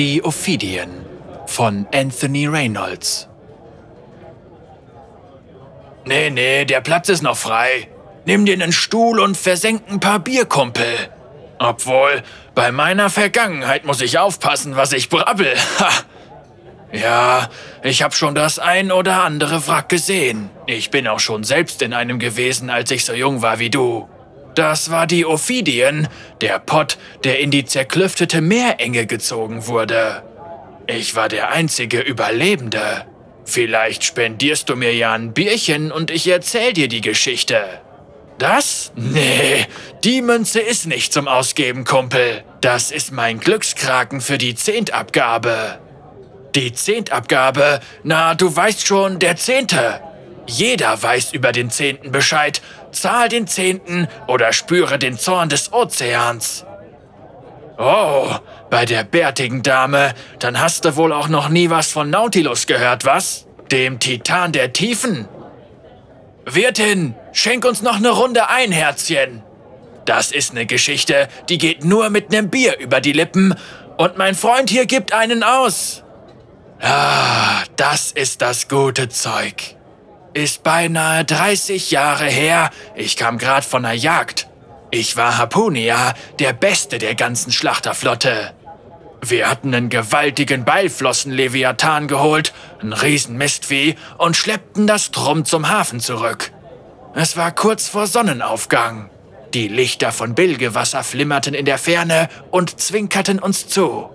Die Ophidien von Anthony Reynolds. Nee, nee, der Platz ist noch frei. Nimm dir einen Stuhl und versenk ein paar Bierkumpel. Obwohl, bei meiner Vergangenheit muss ich aufpassen, was ich brabbel. Ha. Ja, ich hab schon das ein oder andere Wrack gesehen. Ich bin auch schon selbst in einem gewesen, als ich so jung war wie du. Das war die Ophidien, der Pott, der in die zerklüftete Meerenge gezogen wurde. Ich war der einzige Überlebende. Vielleicht spendierst du mir ja ein Bierchen und ich erzähl dir die Geschichte. Das? Nee, die Münze ist nicht zum Ausgeben, Kumpel. Das ist mein Glückskraken für die Zehntabgabe. Die Zehntabgabe? Na, du weißt schon, der Zehnte. Jeder weiß über den Zehnten Bescheid. Zahl den Zehnten oder spüre den Zorn des Ozeans. Oh, bei der bärtigen Dame, dann hast du wohl auch noch nie was von Nautilus gehört, was? Dem Titan der Tiefen? Wirtin, schenk uns noch eine Runde ein, Herzchen. Das ist eine Geschichte, die geht nur mit nem Bier über die Lippen und mein Freund hier gibt einen aus. Ah, das ist das gute Zeug. Ist beinahe 30 Jahre her, ich kam grad von der Jagd. Ich war Harpunia, der Beste der ganzen Schlachterflotte. Wir hatten einen gewaltigen Beilflossen-Leviathan geholt, einen riesen Mistvieh und schleppten das Drum zum Hafen zurück. Es war kurz vor Sonnenaufgang. Die Lichter von Bilgewasser flimmerten in der Ferne und zwinkerten uns zu.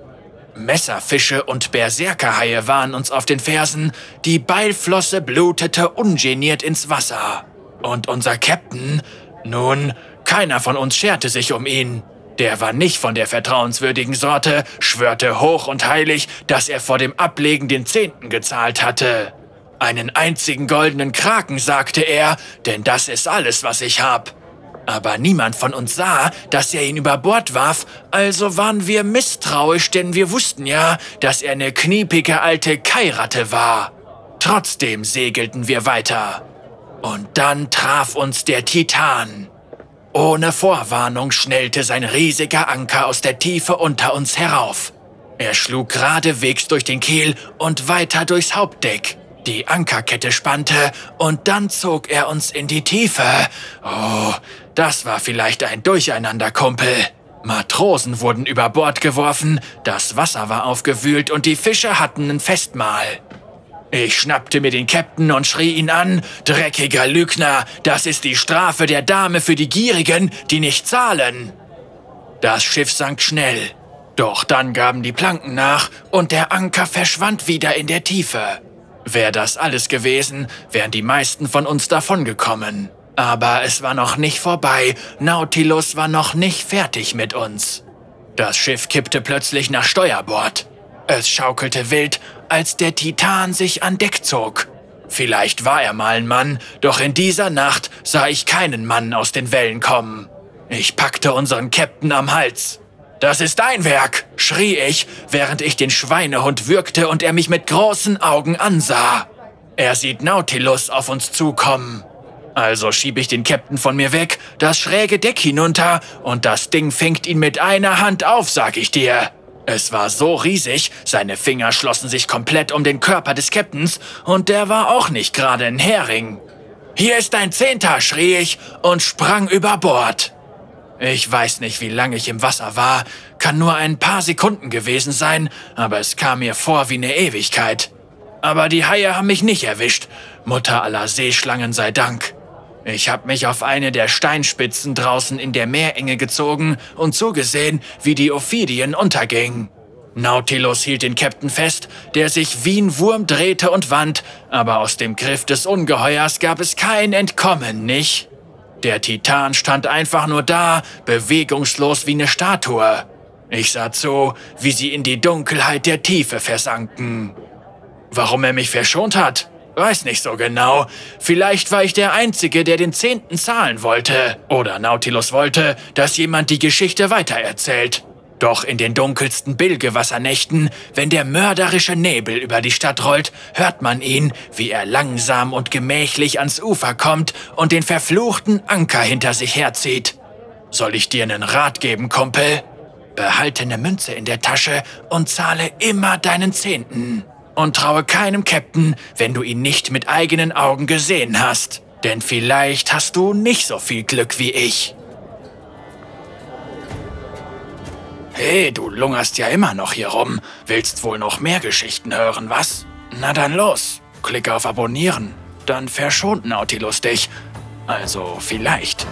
Messerfische und Berserkerhaie waren uns auf den Fersen, die Beilflosse blutete ungeniert ins Wasser. Und unser Captain, nun, keiner von uns scherte sich um ihn. Der war nicht von der vertrauenswürdigen Sorte, schwörte hoch und heilig, dass er vor dem Ablegen den Zehnten gezahlt hatte. Einen einzigen goldenen Kraken, sagte er, denn das ist alles, was ich hab. Aber niemand von uns sah, dass er ihn über Bord warf, also waren wir misstrauisch, denn wir wussten ja, dass er eine kniepige alte Kairatte war. Trotzdem segelten wir weiter. Und dann traf uns der Titan. Ohne Vorwarnung schnellte sein riesiger Anker aus der Tiefe unter uns herauf. Er schlug geradewegs durch den Kiel und weiter durchs Hauptdeck. Die Ankerkette spannte und dann zog er uns in die Tiefe. Oh, das war vielleicht ein Durcheinander, Kumpel. Matrosen wurden über Bord geworfen, das Wasser war aufgewühlt und die Fische hatten ein Festmahl. Ich schnappte mir den Captain und schrie ihn an, dreckiger Lügner, das ist die Strafe der Dame für die Gierigen, die nicht zahlen. Das Schiff sank schnell, doch dann gaben die Planken nach und der Anker verschwand wieder in der Tiefe. Wäre das alles gewesen, wären die meisten von uns davongekommen. Aber es war noch nicht vorbei, Nautilus war noch nicht fertig mit uns. Das Schiff kippte plötzlich nach Steuerbord. Es schaukelte wild, als der Titan sich an Deck zog. Vielleicht war er mal ein Mann, doch in dieser Nacht sah ich keinen Mann aus den Wellen kommen. Ich packte unseren Captain am Hals. Das ist dein Werk, schrie ich, während ich den Schweinehund würgte und er mich mit großen Augen ansah. Er sieht Nautilus auf uns zukommen. Also schieb ich den Captain von mir weg, das schräge Deck hinunter und das Ding fängt ihn mit einer Hand auf, sag ich dir. Es war so riesig, seine Finger schlossen sich komplett um den Körper des Captains und der war auch nicht gerade ein Hering. Hier ist dein Zehnter, schrie ich und sprang über Bord. Ich weiß nicht, wie lange ich im Wasser war, kann nur ein paar Sekunden gewesen sein, aber es kam mir vor wie eine Ewigkeit. Aber die Haie haben mich nicht erwischt, Mutter aller Seeschlangen sei Dank. Ich habe mich auf eine der Steinspitzen draußen in der Meerenge gezogen und zugesehen, wie die Ophidien unterging. Nautilus hielt den Captain fest, der sich wie ein Wurm drehte und wand, aber aus dem Griff des Ungeheuers gab es kein Entkommen, nicht? Der Titan stand einfach nur da, bewegungslos wie eine Statue. Ich sah zu, wie sie in die Dunkelheit der Tiefe versanken. Warum er mich verschont hat? Weiß nicht so genau. Vielleicht war ich der Einzige, der den Zehnten zahlen wollte. Oder Nautilus wollte, dass jemand die Geschichte weitererzählt. Doch in den dunkelsten Bilgewassernächten, wenn der mörderische Nebel über die Stadt rollt, hört man ihn, wie er langsam und gemächlich ans Ufer kommt und den verfluchten Anker hinter sich herzieht. Soll ich dir einen Rat geben, Kumpel? behalte eine Münze in der Tasche und zahle immer deinen Zehnten. Und traue keinem Captain, wenn du ihn nicht mit eigenen Augen gesehen hast. Denn vielleicht hast du nicht so viel Glück wie ich. Hey, du lungerst ja immer noch hier rum. Willst wohl noch mehr Geschichten hören, was? Na dann los. Klicke auf Abonnieren. Dann verschont Nautilus dich. Also vielleicht.